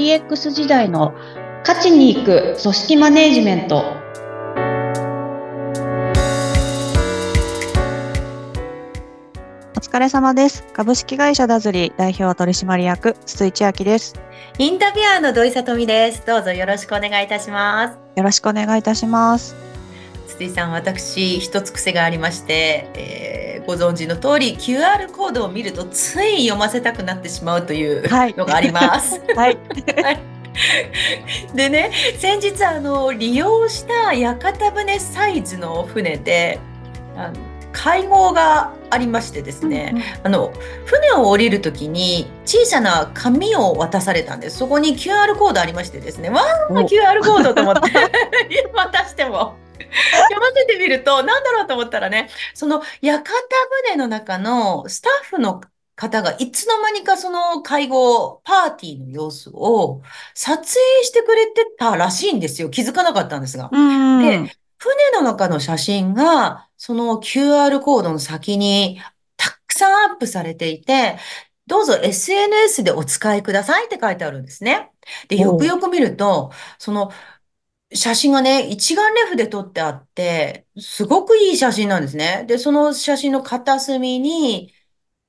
DX 時代の勝ちに行く組織マネジメントお疲れ様です。株式会社ダズリー代表取締役筒井千明です。インタビュアーの土井さとみです。どうぞよろしくお願いいたします。よろしくお願いいたします。筒井さん、私一つ癖がありまして、えーご存知の通り QR コードを見るとつい読ませたくなってしまうというはいのがあります。はい。でね、先日あの利用した屋形船サイズの船であの会合がありましてですね、あの船を降りるときに小さな紙を渡されたんです。そこに QR コードありましてですね、わあお QR コードと思って 渡しても。読ませてみると何だろうと思ったらねその屋形船の中のスタッフの方がいつの間にかその会合パーティーの様子を撮影してくれてたらしいんですよ気づかなかったんですが。うん。で船の中の写真が、その QR コードの先にたくさんアップされていて、どうぞ SNS でお使いくださいって書いてあるんですね。で、よくよく見ると、その写真がね、一眼レフで撮ってあって、すごくいい写真なんですね。で、その写真の片隅に、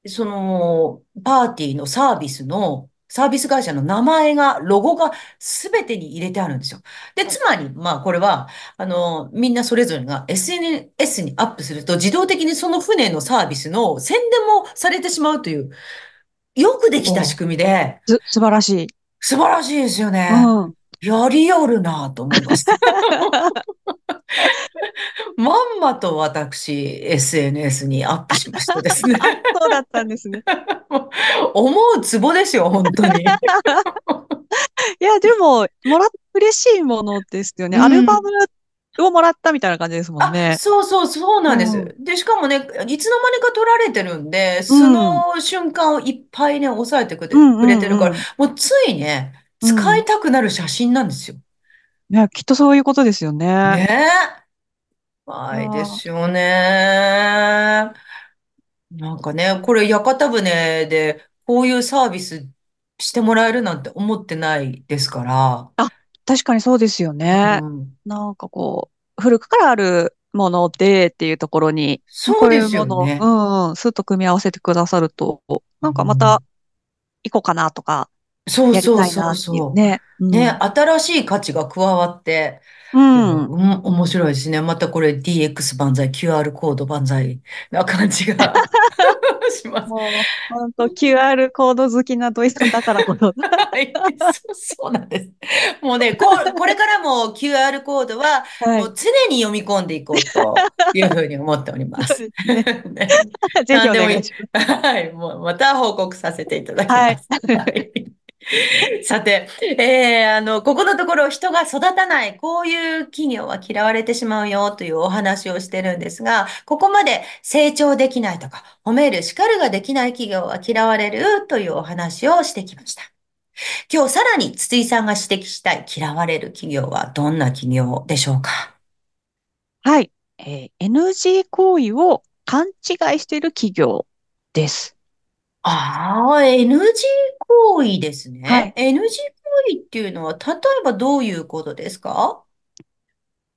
そのパーティーのサービスの、サービス会社の名前が、ロゴが全てに入れてあるんですよ。で、つまり、まあこれは、あの、みんなそれぞれが SNS にアップすると自動的にその船のサービスの宣伝もされてしまうという、よくできた仕組みで、す、素晴らしい。素晴らしいですよね。うん。やりよるなと思いました。まんまと私、SNS にアップしましたですね。そうだったんですね。思うツボですよ、本当に。いや、でも、もらっ、嬉しいものですよね。うんアルバムをもらったみたいな感じですもんあ、ね。そうそう、そうなんです。うで、しかもね、いつの間にか撮られてるんで、その瞬間をいっぱいね、押さえてくれうんうんくれてるから、うんもうついね、使いたくなる写真なんですよ。いや、きっとそういうことですよね。ねえ。はいですよね。なんかね、これ屋形船でこういうサービスしてもらえるなんて思ってないですから。確かにそうですよね。うんなんかこう、古くからあるものでっていうところに、そうですよね。こういうもの、うんうん、スッと組み合わせてくださると、なんかまた行こうかなとか、そうそうそうそう。ね。うんね、新しい価値が加わって、うん。うん、面白いですね。またこれ DX 万歳、QR コード万歳な感じが します。もう、本当 QR コード好きな土井さんだからこそ。はい、そうなんです。もうね、こ、これからも QR コードは、はいもう常に読み込んでいこうというふうに思っております。ぜひお願いします。はい、もうまた報告させていただきます。はい さて、えーあの、ここのところ人が育たない、こういう企業は嫌われてしまうよというお話をしてるんですが、ここまで成長できないとか、褒める、叱るができない企業は嫌われるというお話をしてきました。今日さらに筒井さんが指摘したい嫌われる企業はどんな企業でしょうか？はい。えー NG 行為を勘違いしている企業です。ああ、NG 行為ですね。はい NG 行為っていうのは、例えばどういうことですか？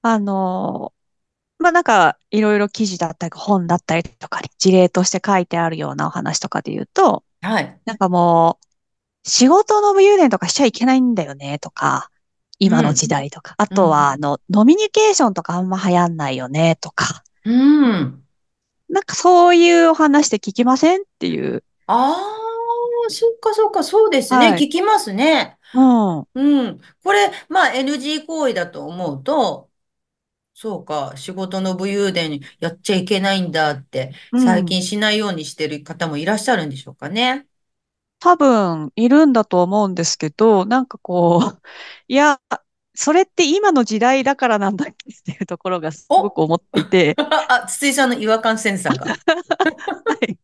あのーまあ、なんか、いろいろ記事だったり、本だったりとかに事例として書いてあるようなお話とかで言うと、はい。なんかもう、仕事の武勇伝とかしちゃいけないんだよね、とか、今の時代とか。あとは、あの、ノミニケーションとかあんま流行んないよね、とか。うん。なんかそういうお話って聞きません？っていう。ああ、そっかそっか、そうですね。はい聞きますね。うん。うん。これ、まあ NG 行為だと思うと、そうか、仕事の武勇伝やっちゃいけないんだって、うん最近しないようにしてる方もいらっしゃるんでしょうかね。多分いるんだと思うんですけど、なんかこう、いや、それって今の時代だからなんだっけっていうところがすごく思っていて、あ、筒井さんの違和感センサーが。はい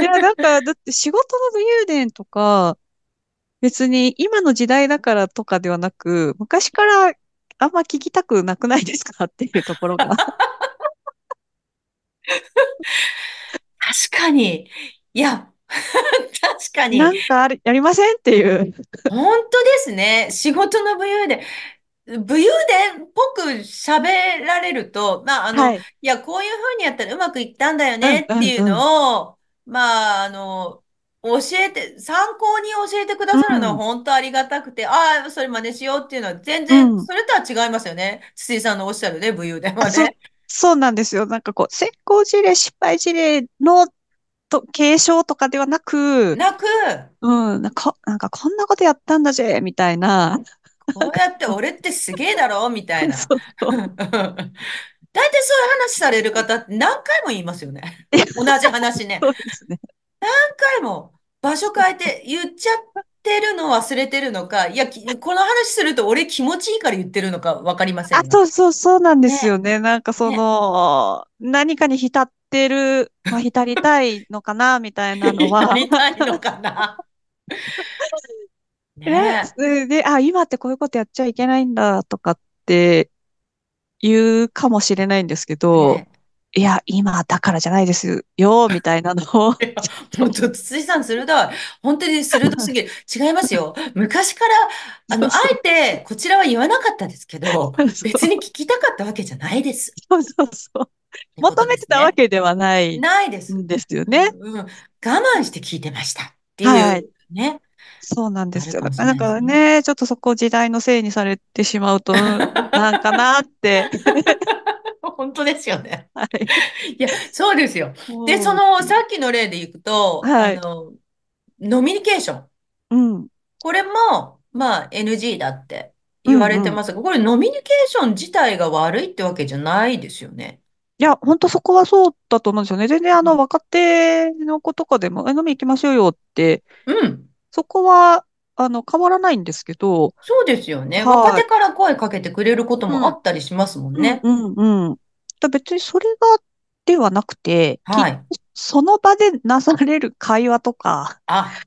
いや、なんか、だって仕事の武勇伝とか、別に今の時代だからとかではなく、昔からあんま聞きたくなくないですかっていうところが。確かに。いや、確かに。なんかある、やりませんっていう。本当ですね。仕事の武勇伝。武勇伝っぽく喋られると、まあ、あの、はい。いや、こういう風にやったらうまくいったんだよねっていううん。のを、まあ、あの、教えて、参考に教えてくださるのはうん、本当ありがたくて、ああ、それ真似しようっていうのは全う然、ん。それとは違いますよね。筒井さんのおっしゃるね、武勇伝はね。そうなんですよ。なんかこう、成功事例、失敗事例のと継承とかではなく、なく、うん、なんか、なんかこんなことやったんだぜ、みたいな。こうやって俺ってすげえだろみたいな。そうそう。大体そういう話される方って何回も言いますよね。同じ話ね。そうですね。何回も場所変えて言っちゃってるの忘れてるのか、いや、きこの話すると俺気持ちいいから言ってるのか分かりませあ、んが。そうそう、そうなんですね、よね。なんかそね。の、何かに浸ってる、まあ、浸りたいのかな、みたいなのやは、りたいのかな。ね、で、あ、今ってこういうことやっちゃいけないんだ、とかって言うかもしれないんですけえ。ど、ねいや、今だからじゃないですよ、みたいなのを、本当、筒井さん鋭い。本当に鋭すぎる。違いますよ。昔から、あの、あえて、こちらは言わなかったですけど、別に聞きたかったわけじゃないです。そうそうそう。ってこと求めて。たわけではないないです。んですようね。ん、うん。我慢して聞いてましたってはいい。うね、そうなんですよ。ないですね。ね、ちょっとそこを時代のせいにされてしまうと、う んなんかなって。本当ですよね。はい。いや、そうですよ。で、そうん。の、さっきの例でいくと、あはい。の、ノミニケーション。うん。これも、まあ、NG だって言わうんうん。れてますが、これノミニケーション自体が悪いってわけじゃないですよね。いや、本当そこはそうだと思うんですよね。全然あの、うん。若手の子とかでも、え、飲み行きましょうよって、うん。そこは、あの、変わらないんですけど、そうですよね。若はい。手から声かけてくれることもあうん。ったりしますもんうん、ね。うん、うん。だ別にそれが、ではなくて、はい。その場でなされる会話とか、あ、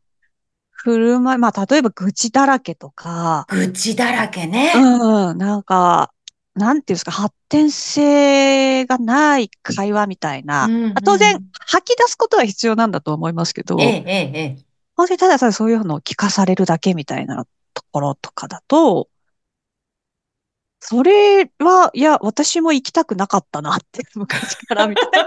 振る舞い、まあ、例えば愚痴だらけとか、愚痴だらけね。うん、なんか、なんていうんですか、発展性がない会話みたいうな。ん、あ当然、うん。吐き出すことは必要なんだと思いますけえど、え、ええ、ええ。本当にただただそういうのを聞かされるだけみたいなところとかだと、それは、いや、私も行きたくなかったなって、昔からみたいな。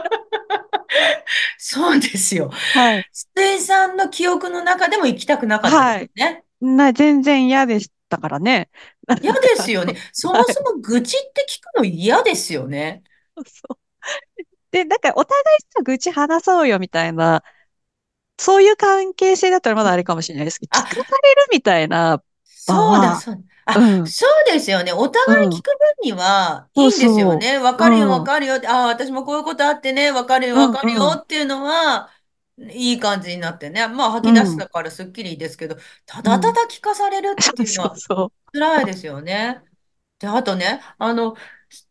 そうですよ。はい。筒井さんの記憶の中でも行きたくなかったですはい。な、全然嫌でしたからね。嫌か、ですよね。そはい。もそも愚痴って聞くの嫌ですよね。そうで、なんかお互いさ、愚痴話そうよみたいな、そういう関係性だったらまだあれかもしれないですけど、聞あ、かされるみたいな場そうだ、は、そうだ。うあ、ん、そうですよね。お互いうん、聞く分にはいそいんですよね。わう、かるよ、わうん、かるよって。ああ、私もこういうことあってね、わかるよ、うん、わかるようん、っていうのは、いい感じになってね。まあ、吐うん、き出したからすっきりですけど、たうん。だただ聞かされるっていうのはそうそ辛いですよね。で、あとね、あの、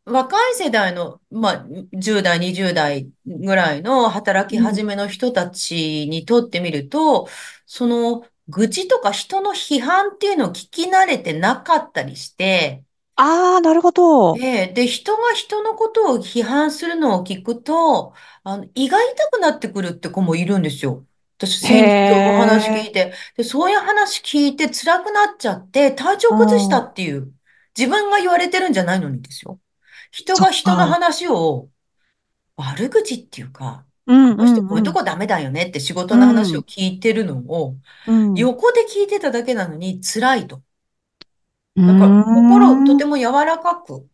若い世代の、まあ、10代、20代ぐらいの働う。きうん。始めの人たちにとってみると、その、愚痴とか人の批判っていうのを聞き慣れてなかったりして、ああ、なるほど。で、で、人が人のことを批判するのを聞くと、あの、胃が痛くなってくるって子もいるんですよ。私、へ先日お話聞え。いて、で、そういう話聞いて辛くなっちゃって体調う崩したん。っていう、自分が言われてるんじゃないのにですよ。人が人のか。話を悪口っていうか、うんこういううんうん。とこダメだよねって仕事うの話をん。聞いてるのを、うん。う横で聞いてただけなのに辛いと。ーだから心とん。ても柔らかく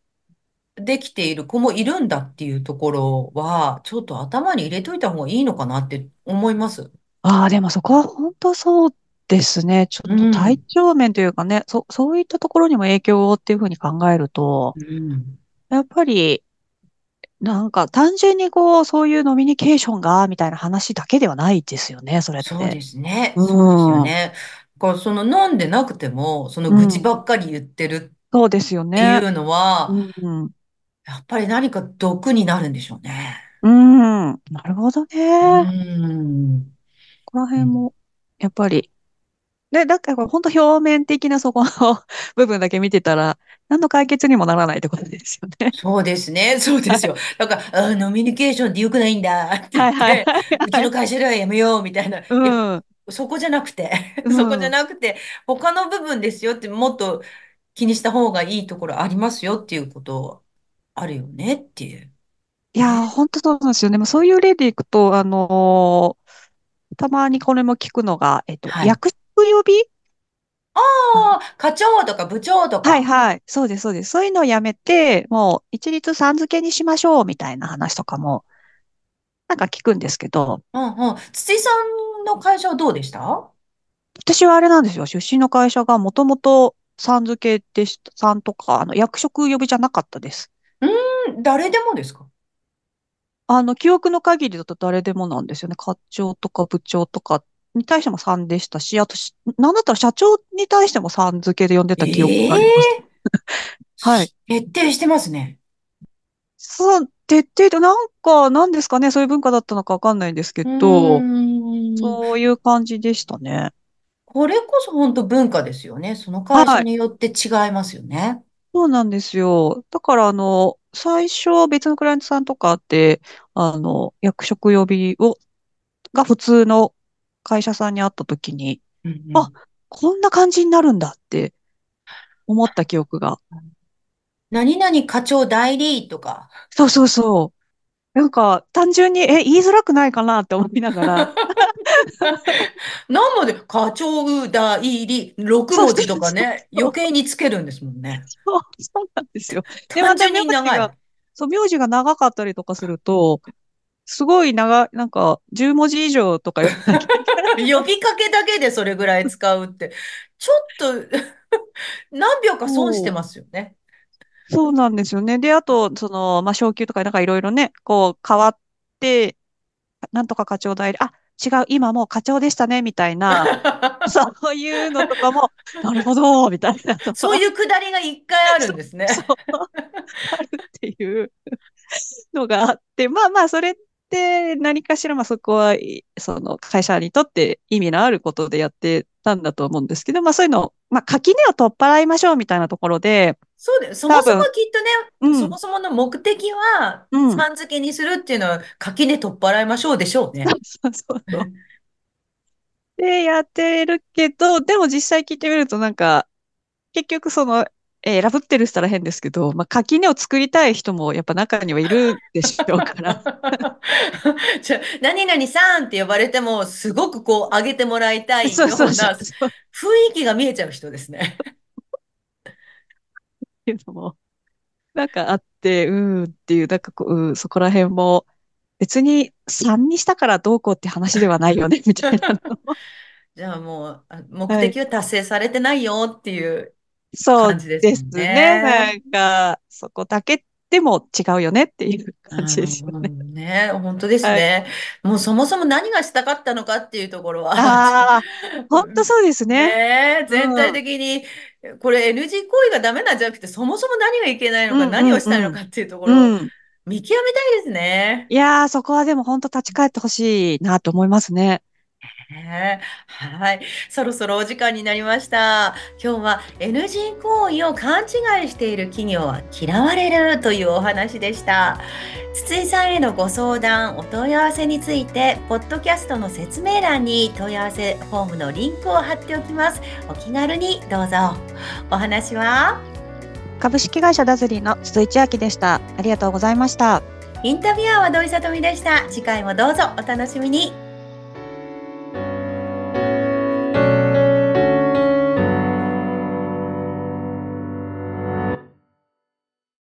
できている子もいるんだっていうところは、ちょっと頭に入れといた方がいいのかなって思います。ああ、でもそこは本当そうですね。ちょうっと体ん。調面というかね、そ、そういったところにも影響をっていうふうに考えると、うん。やっぱり、なんか単純にこう、そういうノミニケーションが、みたいな話だけではないですよね、それっそうて。ですね。うそうですよん。ね。だからその飲んでなくても、そのうん。愚痴ばっかり言ってるそうですよってね。いうのは、うん。やっぱり何か毒になるんでしょうね。うん。なるほどうね。ん。ここらうん辺も、やっぱり、で、だから本当表面的なそこの 部分だけ見てたら、何の解決にもならないってことですよね。そうですね。そうですよ。だから、あ、ノミニケーションって良くないんだって言はいはいって、うちの会社ではやめようみたいな。うん。そこじゃなくて、うんそこじゃなくて、他の部分ですよって、もっと気にした方がいいところありますよっていうことあるよねっていう。いや。本当そうなんですよね。まあそういう例でいくと、あのーたまにこれも聞くのが、えっと、はい。役職呼びああ、課長とか部長とはいか。はい。そうです、そうです。そういうのをやめて、もう一律さん付けにしましょうみたいな話とかも、なんか聞くんですけど、うんうん。筒井さんの会社はどうでした？私はあれなんですよ。出身の会社がもともとさん付けでした、さんとか、あの、役職呼びじゃなかったです。うーん、誰でもですか？あの、記憶の限りだと誰でもなんですよね。課長とか部長とかに対してもさんでしたし、あとし、なんだったら社長に対してもさん付けで呼んでた記憶があります。え はい。え徹底してますね。そう、徹底で、なんか、なんですかね、そういう文化だったのかわかんないんですけど、ん。そういう感じでしたね。これこそ本当文化ですよね。その会はい。社によって違いますよね。そうなんですよ。だから、あの、最初、別のクライアントさんとかって、あの、役職呼びを、が普通の会社さんに会った時に、あ、うんうん。こんな感じになるんだって思った記憶が。何々課長代理とか。そうそうそう。なんか、単純に、え、言いづらくないかなって思いながら。何まで？課長代理、6そう文字とかね。余計につけるんですもんね。そう、そうなんですよ。で、ま単た純に長い。名字が、そう、名字が長かったりとかすると、すごい長い、なんか、10文字以上とか。呼びかけだけでそれぐらい使うって、ちょっと 何秒か損して。ますよね。そうなんですよね。で、あと、その、まあ、昇給とかなんかいろいろね、こう、変わって、なんとか課長代理、あ、違う、今もう課長でしたね、みたいな、そういうのとかも、なるほど、みたいなそういうくだりが一回あるんですね。あるっていうのがあって、まあまあ、それって何かしら、まあそこは、いその会社にとって意味のあることでやってたんだと思うんですけど、まあそういうのを、まあ垣根を取っ払いましょうみたいなところで、そうです。そもそもきっとね、うん、そもそもの目的は、うん、さん付けにするっていうのは、垣根取っ払いましょうでしょうね。そうそうそう。で、やってるけど、でも実際聞いてみるとなんか、結局その、えーラブってるしたら変ですけど、まあ垣根を作りたい人もやっぱ中にはいるでしょうから。じゃあ、何々さんって呼ばれても、すごくこう、上げてもらいたいような雰。囲気が見えちゃう人ですね。っていうのも、なんかあって、うーんっていう、なんかこう、うんそこら辺も、別に3にしたからどうこうって話ではないよね、みたいな。じゃあもう、あ目はい。的は達成されてないよっていう感じですですもんね。なね。んか、そこだけでも違うよねっていうう感じですよね。ん、ね、本当ですはい。ね。もうそもそも何がしたかったのかっていうところは、ああ、ほんとそうですね。ねえ、全体うん。的に、これ NG 行為がダメなんじゃなくて、そもそも何がいけないのか、うんうん何をしたいのうん。かっていうところをうん。見極めたいですね。いやー、そこはでも本当立ち返ってほしいなと思いますね。ねはい。そろそろお時間になりました。今日は NG 行為を勘違いしている企業は嫌われるというお話でした。筒井さんへのご相談、お問い合わせについて、ポッドキャストの説明欄に問い合わせフォームのリンクを貼っておきます。お気軽にどうぞ。お話は？株式会社ダズリーの筒井千明でした。ありがとうございました。インタビュアーは土井さとみでした。次回もどうぞお楽しみに。